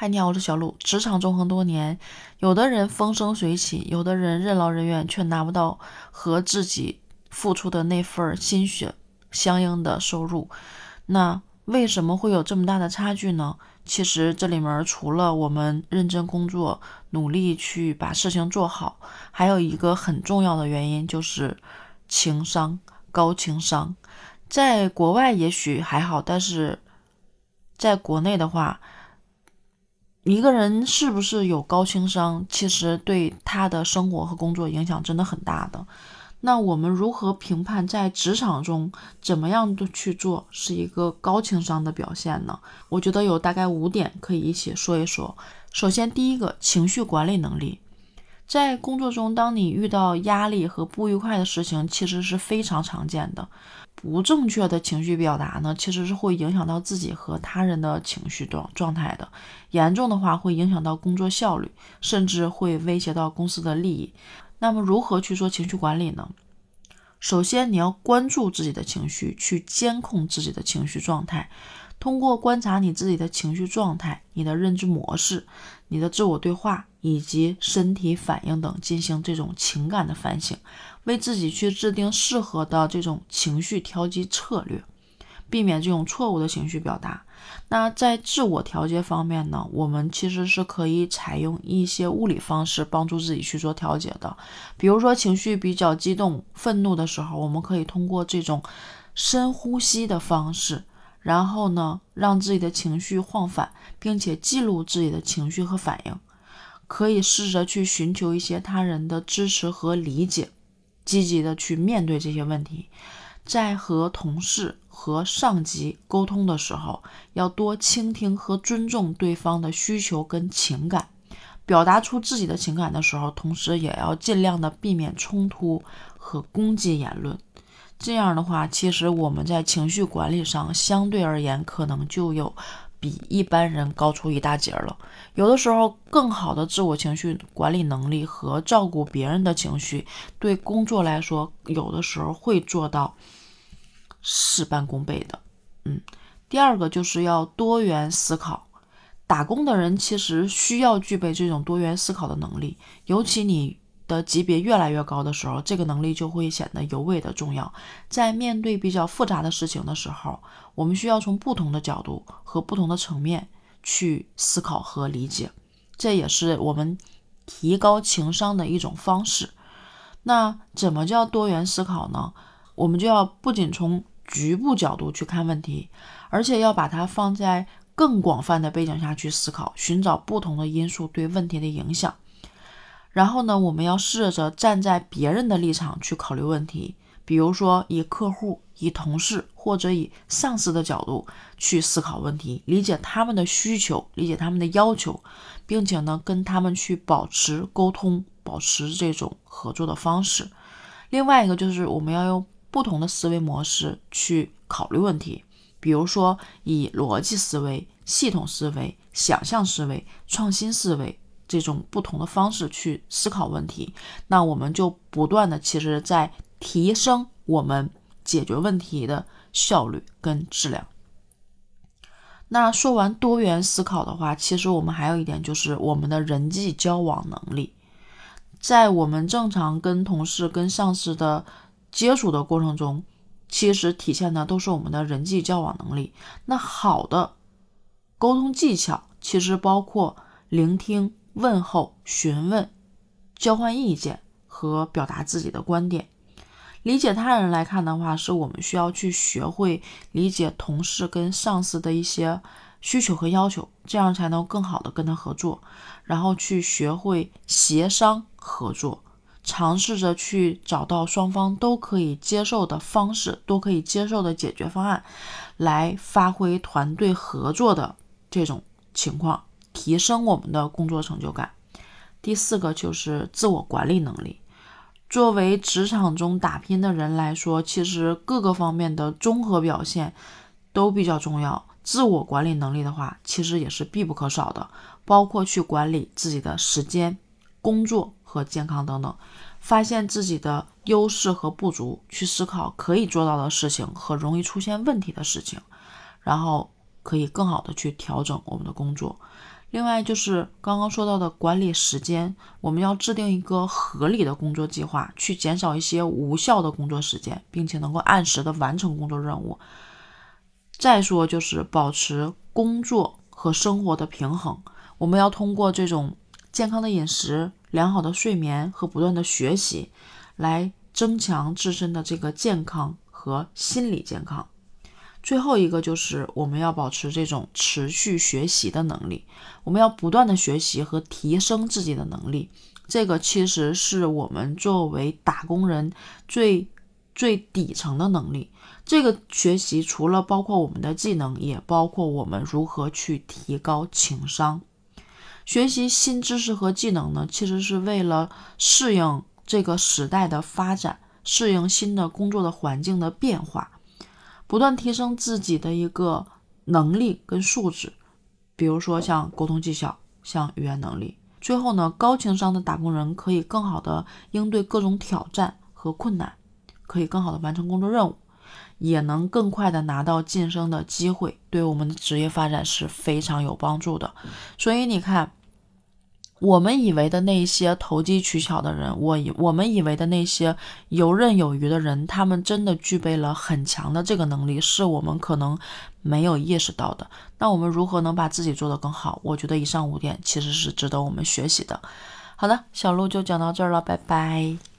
嗨，你好，我是小鹿。职场纵横多年，有的人风生水起，有的人任劳任怨，却拿不到和自己付出的那份心血相应的收入。那为什么会有这么大的差距呢？其实这里面除了我们认真工作、努力去把事情做好，还有一个很重要的原因就是情商高。情商在国外也许还好，但是在国内的话。一个人是不是有高情商，其实对他的生活和工作影响真的很大的。那我们如何评判在职场中怎么样的去做是一个高情商的表现呢？我觉得有大概五点可以一起说一说。首先，第一个情绪管理能力。在工作中，当你遇到压力和不愉快的事情，其实是非常常见的。不正确的情绪表达呢，其实是会影响到自己和他人的情绪状状态的。严重的话，会影响到工作效率，甚至会威胁到公司的利益。那么，如何去做情绪管理呢？首先，你要关注自己的情绪，去监控自己的情绪状态。通过观察你自己的情绪状态、你的认知模式、你的自我对话以及身体反应等，进行这种情感的反省，为自己去制定适合的这种情绪调节策略，避免这种错误的情绪表达。那在自我调节方面呢，我们其实是可以采用一些物理方式帮助自己去做调节的。比如说情绪比较激动、愤怒的时候，我们可以通过这种深呼吸的方式。然后呢，让自己的情绪晃反，并且记录自己的情绪和反应，可以试着去寻求一些他人的支持和理解，积极的去面对这些问题。在和同事和上级沟通的时候，要多倾听和尊重对方的需求跟情感，表达出自己的情感的时候，同时也要尽量的避免冲突和攻击言论。这样的话，其实我们在情绪管理上相对而言，可能就有比一般人高出一大截了。有的时候，更好的自我情绪管理能力和照顾别人的情绪，对工作来说，有的时候会做到事半功倍的。嗯，第二个就是要多元思考。打工的人其实需要具备这种多元思考的能力，尤其你。的级别越来越高的时候，这个能力就会显得尤为的重要。在面对比较复杂的事情的时候，我们需要从不同的角度和不同的层面去思考和理解，这也是我们提高情商的一种方式。那怎么叫多元思考呢？我们就要不仅从局部角度去看问题，而且要把它放在更广泛的背景下去思考，寻找不同的因素对问题的影响。然后呢，我们要试着站在别人的立场去考虑问题，比如说以客户、以同事或者以上司的角度去思考问题，理解他们的需求，理解他们的要求，并且呢，跟他们去保持沟通，保持这种合作的方式。另外一个就是我们要用不同的思维模式去考虑问题，比如说以逻辑思维、系统思维、想象思维、创新思维。这种不同的方式去思考问题，那我们就不断的其实在提升我们解决问题的效率跟质量。那说完多元思考的话，其实我们还有一点就是我们的人际交往能力，在我们正常跟同事、跟上司的接触的过程中，其实体现的都是我们的人际交往能力。那好的沟通技巧其实包括聆听。问候、询问、交换意见和表达自己的观点，理解他人来看的话，是我们需要去学会理解同事跟上司的一些需求和要求，这样才能更好的跟他合作。然后去学会协商合作，尝试着去找到双方都可以接受的方式，都可以接受的解决方案，来发挥团队合作的这种情况。提升我们的工作成就感。第四个就是自我管理能力。作为职场中打拼的人来说，其实各个方面的综合表现都比较重要。自我管理能力的话，其实也是必不可少的，包括去管理自己的时间、工作和健康等等，发现自己的优势和不足，去思考可以做到的事情和容易出现问题的事情，然后可以更好的去调整我们的工作。另外就是刚刚说到的管理时间，我们要制定一个合理的工作计划，去减少一些无效的工作时间，并且能够按时的完成工作任务。再说就是保持工作和生活的平衡，我们要通过这种健康的饮食、良好的睡眠和不断的学习，来增强自身的这个健康和心理健康。最后一个就是我们要保持这种持续学习的能力，我们要不断的学习和提升自己的能力。这个其实是我们作为打工人最最底层的能力。这个学习除了包括我们的技能，也包括我们如何去提高情商。学习新知识和技能呢，其实是为了适应这个时代的发展，适应新的工作的环境的变化。不断提升自己的一个能力跟素质，比如说像沟通技巧、像语言能力。最后呢，高情商的打工人可以更好的应对各种挑战和困难，可以更好的完成工作任务，也能更快的拿到晋升的机会，对我们的职业发展是非常有帮助的。所以你看。我们以为的那些投机取巧的人，我以我们以为的那些游刃有余的人，他们真的具备了很强的这个能力，是我们可能没有意识到的。那我们如何能把自己做得更好？我觉得以上五点其实是值得我们学习的。好的，小鹿就讲到这儿了，拜拜。